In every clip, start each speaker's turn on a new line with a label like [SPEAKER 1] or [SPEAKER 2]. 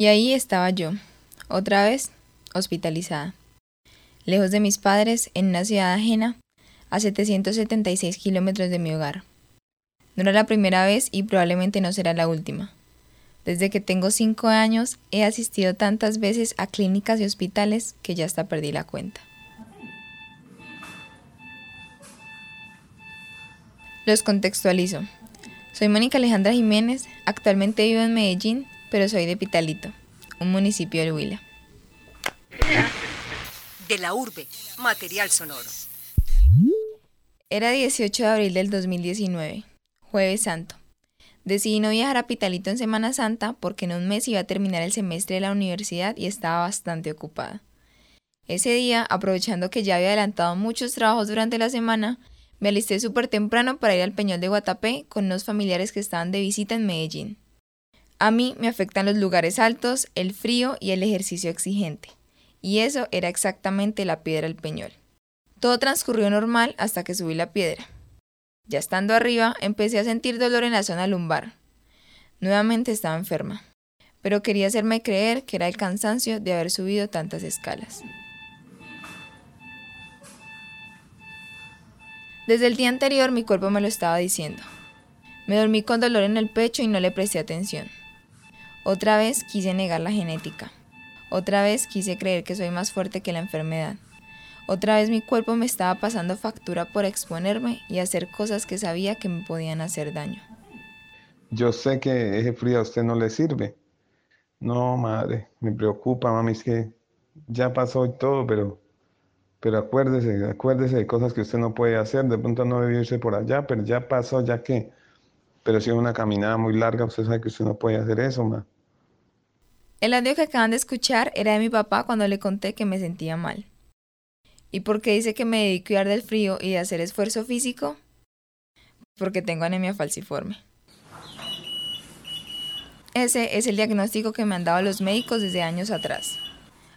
[SPEAKER 1] Y ahí estaba yo, otra vez hospitalizada, lejos de mis padres, en una ciudad ajena, a 776 kilómetros de mi hogar. No era la primera vez y probablemente no será la última. Desde que tengo cinco años he asistido tantas veces a clínicas y hospitales que ya hasta perdí la cuenta. Los contextualizo. Soy Mónica Alejandra Jiménez, actualmente vivo en Medellín pero soy de Pitalito, un municipio del Huila.
[SPEAKER 2] De la urbe, material sonoro.
[SPEAKER 1] Era 18 de abril del 2019, jueves santo. Decidí no viajar a Pitalito en Semana Santa porque en un mes iba a terminar el semestre de la universidad y estaba bastante ocupada. Ese día, aprovechando que ya había adelantado muchos trabajos durante la semana, me alisté súper temprano para ir al Peñol de Guatapé con unos familiares que estaban de visita en Medellín. A mí me afectan los lugares altos, el frío y el ejercicio exigente. Y eso era exactamente la piedra del peñol. Todo transcurrió normal hasta que subí la piedra. Ya estando arriba, empecé a sentir dolor en la zona lumbar. Nuevamente estaba enferma, pero quería hacerme creer que era el cansancio de haber subido tantas escalas. Desde el día anterior mi cuerpo me lo estaba diciendo. Me dormí con dolor en el pecho y no le presté atención. Otra vez quise negar la genética. Otra vez quise creer que soy más fuerte que la enfermedad. Otra vez mi cuerpo me estaba pasando factura por exponerme y hacer cosas que sabía que me podían hacer daño.
[SPEAKER 3] Yo sé que ese frío a usted no le sirve. No, madre, me preocupa, mami, es que ya pasó y todo, pero, pero acuérdese, acuérdese de cosas que usted no puede hacer. De pronto no debe irse por allá, pero ya pasó, ya que. Pero si es una caminada muy larga, usted sabe que usted no puede hacer eso, ma.
[SPEAKER 1] El audio que acaban de escuchar era de mi papá cuando le conté que me sentía mal. ¿Y por qué dice que me a cuidar del frío y de hacer esfuerzo físico? Porque tengo anemia falciforme. Ese es el diagnóstico que me han dado los médicos desde años atrás.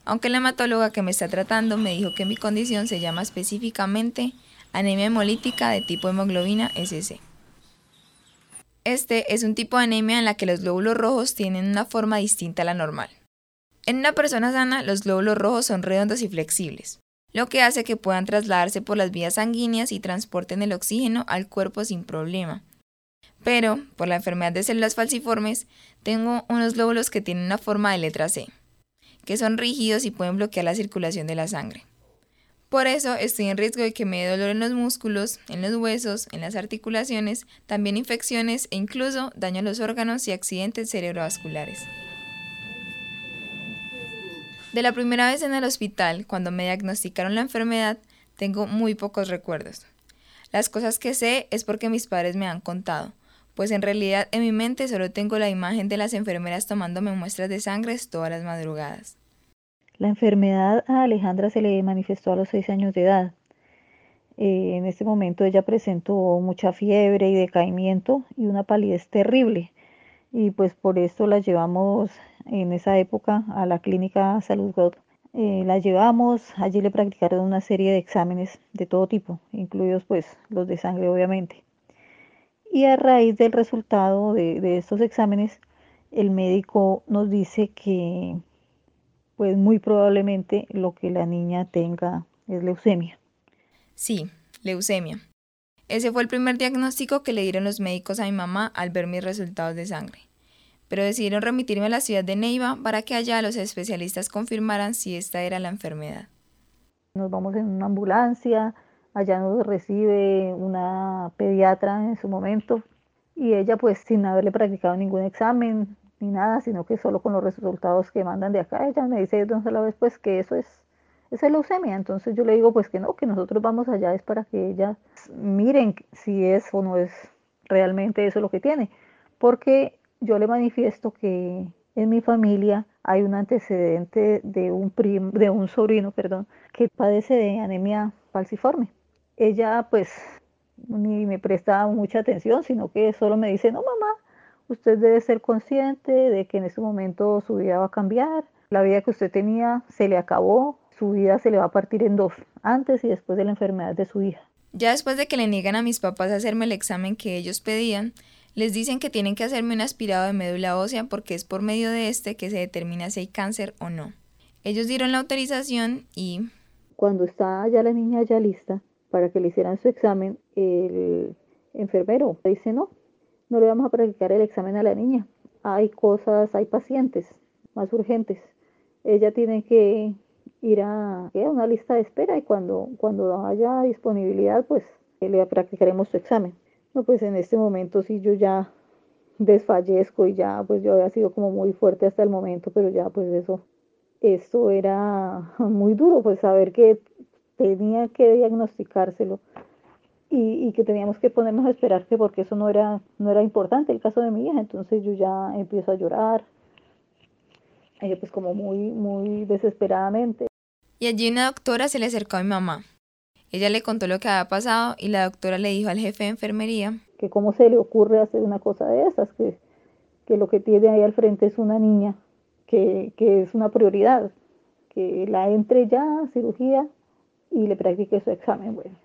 [SPEAKER 1] Aunque la hematóloga que me está tratando me dijo que mi condición se llama específicamente anemia hemolítica de tipo hemoglobina SS. Este es un tipo de anemia en la que los glóbulos rojos tienen una forma distinta a la normal. En una persona sana, los glóbulos rojos son redondos y flexibles, lo que hace que puedan trasladarse por las vías sanguíneas y transporten el oxígeno al cuerpo sin problema. Pero, por la enfermedad de células falciformes, tengo unos glóbulos que tienen una forma de letra C, que son rígidos y pueden bloquear la circulación de la sangre. Por eso estoy en riesgo de que me dé dolor en los músculos, en los huesos, en las articulaciones, también infecciones e incluso daño a los órganos y accidentes cerebrovasculares. De la primera vez en el hospital, cuando me diagnosticaron la enfermedad, tengo muy pocos recuerdos. Las cosas que sé es porque mis padres me han contado, pues en realidad en mi mente solo tengo la imagen de las enfermeras tomándome muestras de sangre todas las madrugadas.
[SPEAKER 4] La enfermedad a Alejandra se le manifestó a los seis años de edad. Eh, en este momento ella presentó mucha fiebre y decaimiento y una palidez terrible. Y pues por esto la llevamos en esa época a la clínica Salud God. Eh, la llevamos, allí le practicaron una serie de exámenes de todo tipo, incluidos pues los de sangre obviamente. Y a raíz del resultado de estos exámenes, el médico nos dice que pues muy probablemente lo que la niña tenga es leucemia.
[SPEAKER 1] Sí, leucemia. Ese fue el primer diagnóstico que le dieron los médicos a mi mamá al ver mis resultados de sangre. Pero decidieron remitirme a la ciudad de Neiva para que allá los especialistas confirmaran si esta era la enfermedad.
[SPEAKER 4] Nos vamos en una ambulancia, allá nos recibe una pediatra en su momento y ella pues sin haberle practicado ningún examen, ni nada, sino que solo con los resultados que mandan de acá, ella me dice de una vez pues que eso es, es leucemia, entonces yo le digo pues que no, que nosotros vamos allá es para que ella miren si es o no es realmente eso lo que tiene, porque yo le manifiesto que en mi familia hay un antecedente de un primo, de un sobrino, perdón, que padece de anemia falciforme. Ella pues ni me presta mucha atención, sino que solo me dice, no mamá, usted debe ser consciente de que en este momento su vida va a cambiar, la vida que usted tenía se le acabó, su vida se le va a partir en dos, antes y después de la enfermedad de su hija.
[SPEAKER 1] Ya después de que le niegan a mis papás hacerme el examen que ellos pedían, Les dicen que tienen que hacerme un aspirado de médula ósea porque es por medio de este que se determina si hay cáncer o no. Ellos dieron la autorización y...
[SPEAKER 4] Cuando está ya la niña ya lista para que le hicieran su examen, el enfermero dice no, no le vamos a practicar el examen a la niña. Hay cosas, hay pacientes más urgentes. Ella tiene que ir a, una lista de espera y cuando, cuando haya disponibilidad, pues le practicaremos su examen. No, pues en este momento sí yo ya desfallezco y ya pues yo había sido como muy fuerte hasta el momento, pero ya pues eso, esto era muy duro, pues saber que tenía que diagnosticárselo y, y, que teníamos que ponernos a esperar que porque eso no era, no era importante el caso de mi hija, entonces yo ya empiezo a llorar, ella pues como muy, muy desesperadamente.
[SPEAKER 1] Y allí una doctora se le acercó a mi mamá. Ella le contó lo que había pasado y la doctora le dijo al jefe de enfermería
[SPEAKER 4] que cómo se le ocurre hacer una cosa de esas, que, que lo que tiene ahí al frente es una niña, que, que es una prioridad, que la entre ya a cirugía y le practique su examen. Bueno,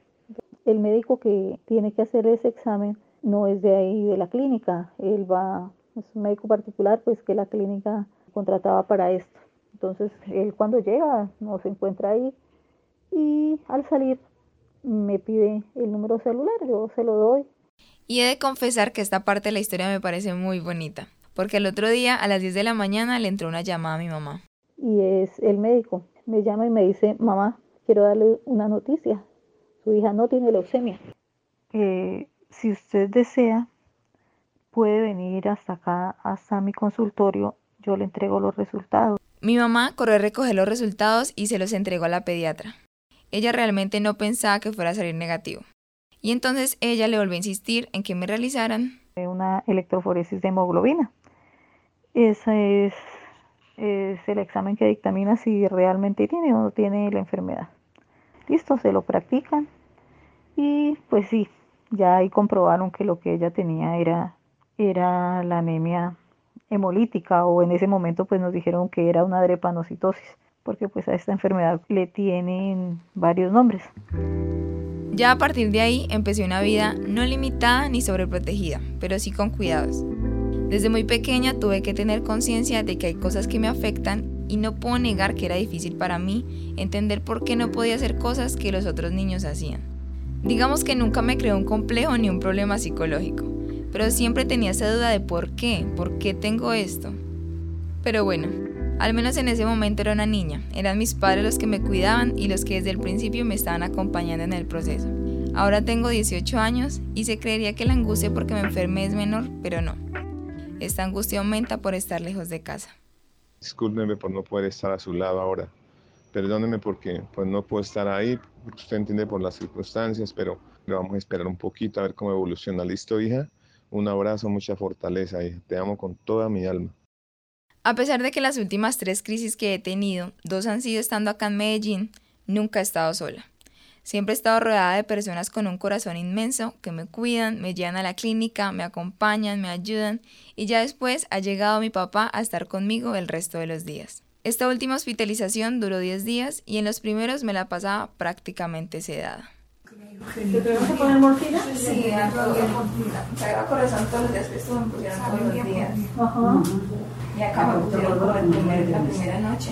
[SPEAKER 4] el médico que tiene que hacer ese examen no es de ahí de la clínica, él va, es un médico particular, pues que la clínica contrataba para esto. Entonces, él cuando llega no se encuentra ahí y al salir me pide el número celular, yo se lo doy.
[SPEAKER 1] Y he de confesar que esta parte de la historia me parece muy bonita, porque el otro día a las 10 de la mañana le entró una llamada a mi mamá.
[SPEAKER 4] Y es el médico, me llama y me dice, mamá, quiero darle una noticia, su hija no tiene leucemia. Eh, si usted desea, puede venir hasta acá, hasta mi consultorio, yo le entrego los resultados.
[SPEAKER 1] Mi mamá corrió a recoger los resultados y se los entregó a la pediatra. Ella realmente no pensaba que fuera a salir negativo. Y entonces ella le volvió a insistir en que me realizaran
[SPEAKER 4] una electroforesis de hemoglobina. Ese es, es el examen que dictamina si realmente tiene o no tiene la enfermedad. Listo, se lo practican y pues sí, ya ahí comprobaron que lo que ella tenía era, era la anemia hemolítica o en ese momento pues nos dijeron que era una drepanocitosis porque pues a esta enfermedad le tienen varios nombres.
[SPEAKER 1] Ya a partir de ahí empecé una vida no limitada ni sobreprotegida, pero sí con cuidados. Desde muy pequeña tuve que tener conciencia de que hay cosas que me afectan y no puedo negar que era difícil para mí entender por qué no podía hacer cosas que los otros niños hacían. Digamos que nunca me creó un complejo ni un problema psicológico, pero siempre tenía esa duda de por qué, por qué tengo esto. Pero bueno, al menos en ese momento era una niña, eran mis padres los que me cuidaban y los que desde el principio me estaban acompañando en el proceso. Ahora tengo 18 años y se creería que la angustia porque me enfermé es menor, pero no. Esta angustia aumenta por estar lejos de casa.
[SPEAKER 3] Discúlpeme por no poder estar a su lado ahora. Perdóneme porque pues no puedo estar ahí, usted entiende por las circunstancias, pero le vamos a esperar un poquito a ver cómo evoluciona. ¿Listo, hija? Un abrazo, mucha fortaleza, hija. Te amo con toda mi alma.
[SPEAKER 1] A pesar de que las últimas tres crisis que he tenido, dos han sido estando acá en Medellín, nunca he estado sola. Siempre he estado rodeada de personas con un corazón inmenso que me cuidan, me llevan a la clínica, me acompañan, me ayudan y ya después ha llegado mi papá a estar conmigo el resto de los días. Esta última hospitalización duró 10 días y en los primeros me la pasaba prácticamente sedada.
[SPEAKER 4] ¿Te tenemos que poner morfina?
[SPEAKER 1] Sí, morfina. corazón todos los días que estuve, me pusieron todos los días. Ajá. Y acá me pusieron como el primer, la primera noche.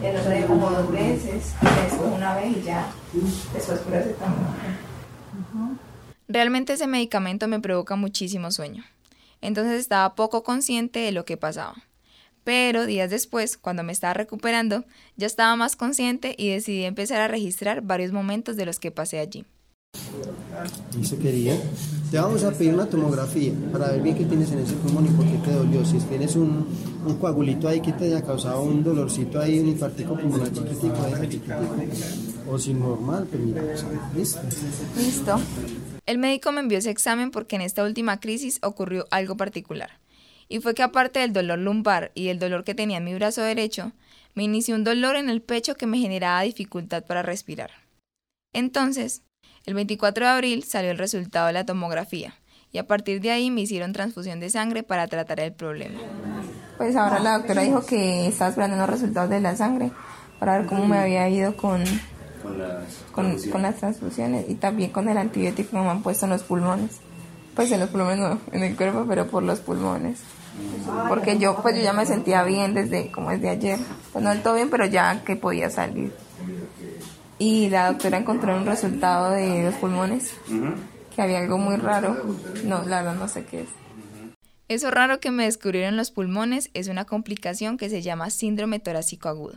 [SPEAKER 1] Y el otro día como dos veces. Después una vez y ya. Después por ese también. Realmente ese medicamento me provoca muchísimo sueño. Entonces estaba poco consciente de lo que pasaba. Pero días después, cuando me estaba recuperando, ya estaba más consciente y decidí empezar a registrar varios momentos de los que pasé allí.
[SPEAKER 5] Dice quería. Te vamos a pedir una tomografía para ver bien qué tienes en ese pulmón y por qué te dolió. Si tienes un, un coagulito ahí que te haya causado un dolorcito ahí, un infartico pulmonar chiquitico, o si normal, pero mira, listo.
[SPEAKER 1] Listo. El médico me envió ese examen porque en esta última crisis ocurrió algo particular. Y fue que aparte del dolor lumbar y el dolor que tenía en mi brazo derecho, me inició un dolor en el pecho que me generaba dificultad para respirar. Entonces, el 24 de abril salió el resultado de la tomografía y a partir de ahí me hicieron transfusión de sangre para tratar el problema. Pues ahora la doctora dijo que estaba esperando los resultados de la sangre para ver cómo me había ido con, con, las, transfusiones y también con el antibiótico que me han puesto en los pulmones. Pues en los pulmones no, en el cuerpo, pero por los pulmones. Porque yo pues yo ya me sentía bien desde como desde ayer. Pues no del todo bien, pero ya que podía salir. Y la doctora encontró un resultado de los pulmones, que había algo muy raro. No, la verdad no sé qué es. Eso raro que me descubrieron los pulmones es una complicación que se llama síndrome torácico agudo.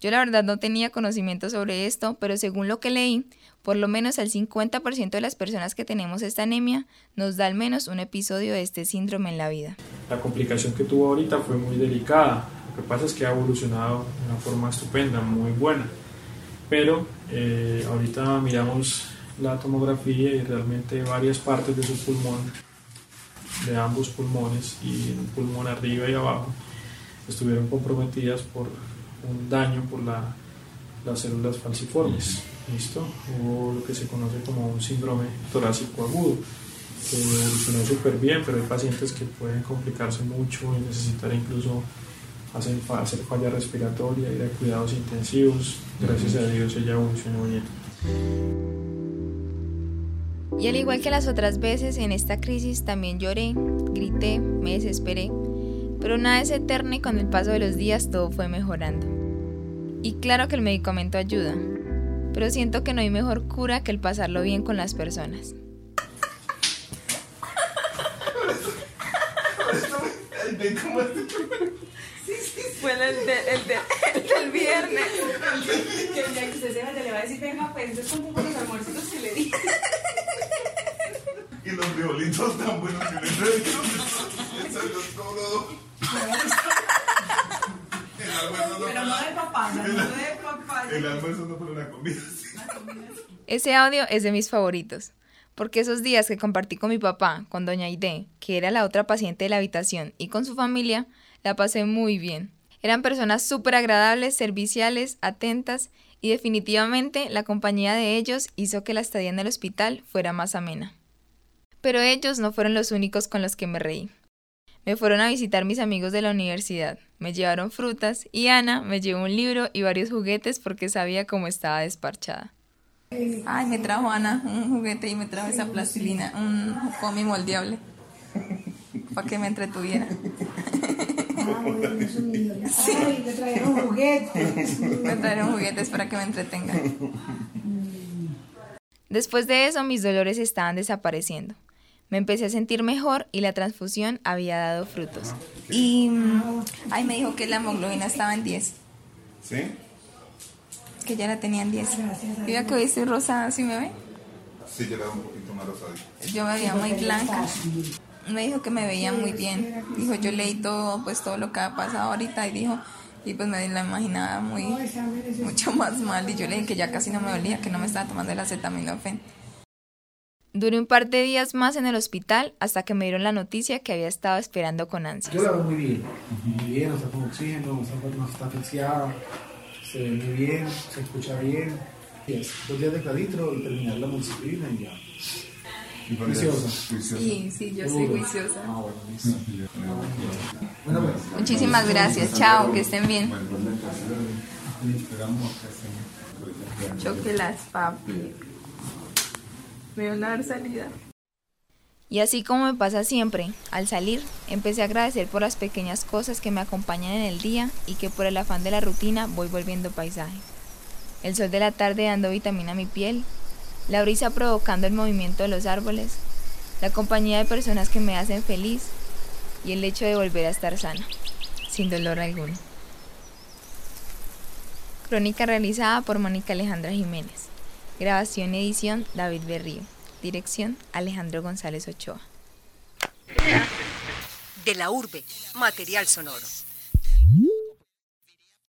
[SPEAKER 1] Yo la verdad no tenía conocimiento sobre esto, pero según lo que leí, por lo menos el 50% de las personas que tenemos esta anemia nos da al menos un episodio de este síndrome en la vida.
[SPEAKER 6] La complicación que tuvo ahorita fue muy delicada. Lo que pasa es que ha evolucionado de una forma estupenda, muy buena. Pero eh, ahorita miramos la tomografía y realmente varias partes de su pulmón, de ambos pulmones y un pulmón arriba y abajo, estuvieron comprometidas por un daño por la, las células falciformes. ¿Listo? O lo que se conoce como un síndrome torácico agudo, que evolucionó súper bien, pero hay pacientes que pueden complicarse mucho y necesitar incluso hacer, hacer falla respiratoria, ir a cuidados intensivos. Gracias a Dios ella evolucionó bien.
[SPEAKER 1] Y al igual que las otras veces en esta crisis también lloré, grité, me desesperé, pero nada es eterno y con el paso de los días todo fue mejorando. Y claro que el medicamento ayuda, pero siento que no hay mejor cura que el pasarlo bien con las personas. Fue el, de, el, de, el del viernes.
[SPEAKER 7] Que el día que usted se va, le va a decir, venga, pues, entonces son como los almuercitos que le di.
[SPEAKER 8] Y los frijolitos tan buenos que le traen. Eso es todo.
[SPEAKER 7] Pero no de papá, no de papá.
[SPEAKER 8] El almuerzo no una comida.
[SPEAKER 1] Ese audio es de mis favoritos, porque esos días que compartí con mi papá, con doña Aide, que era la otra paciente de la habitación, y con su familia, la pasé muy bien. Eran personas súper agradables, serviciales, atentas, y definitivamente la compañía de ellos hizo que la estadía en el hospital fuera más amena. Pero ellos no fueron los únicos con los que me reí. Me fueron a visitar mis amigos de la universidad, me llevaron frutas y Ana me llevó un libro y varios juguetes porque sabía cómo estaba desparchada. Ay, me trajo Ana un juguete y me trajo esa plastilina, un comi moldeable, para que me entretuviera.
[SPEAKER 7] Sí. le trajeron juguetes.
[SPEAKER 1] Me trajeron juguetes para que me entretengan. Después de eso, mis dolores estaban desapareciendo. Me empecé a sentir mejor y la transfusión había dado frutos. Y. mm, Ay, me dijo que la hemoglobina estaba en 10.
[SPEAKER 8] ¿Sí?
[SPEAKER 1] Que ya la tenía en 10. Mira que hoy estoy rosada, ¿sí me ve?
[SPEAKER 8] Sí, yo era un poquito más rosadito.
[SPEAKER 1] Yo me veía muy blanca. Me dijo que me veía muy bien. Dijo, yo leí todo, pues todo lo que ha pasado ahorita y dijo, y pues me la imaginaba muy, mucho más mal. Y yo le dije que ya casi no me dolía, que no me estaba tomando el acetaminofén. Duré un par de días más en el hospital hasta que me dieron la noticia que había estado esperando con ansias.
[SPEAKER 9] Yo la veo muy bien, muy bien, o sea, con oxígeno, no está, no está asfixiada, se ve muy bien, se escucha bien. Y es dos días de claditro y terminar la multiplina y ya.
[SPEAKER 8] Y por eso- Juiciosa.
[SPEAKER 1] Sí, sí, yo soy juiciosa.
[SPEAKER 9] Ah, bueno, listo. Bueno, pues.
[SPEAKER 1] Muchísimas gracias. Chao, que estén bien. Choque las papi. Me van a dar salida. Y así como me pasa siempre, al salir, empecé a agradecer por las pequeñas cosas que me acompañan en el día y que por el afán de la rutina voy volviendo paisaje. El sol de la tarde dando vitamina a mi piel, la brisa provocando el movimiento de los árboles, la compañía de personas que me hacen feliz y el hecho de volver a estar sana, sin dolor alguno. Crónica realizada por Mónica Alejandra Jiménez. Grabación y edición David Berrío. Dirección Alejandro González Ochoa.
[SPEAKER 2] De la urbe, material sonoro.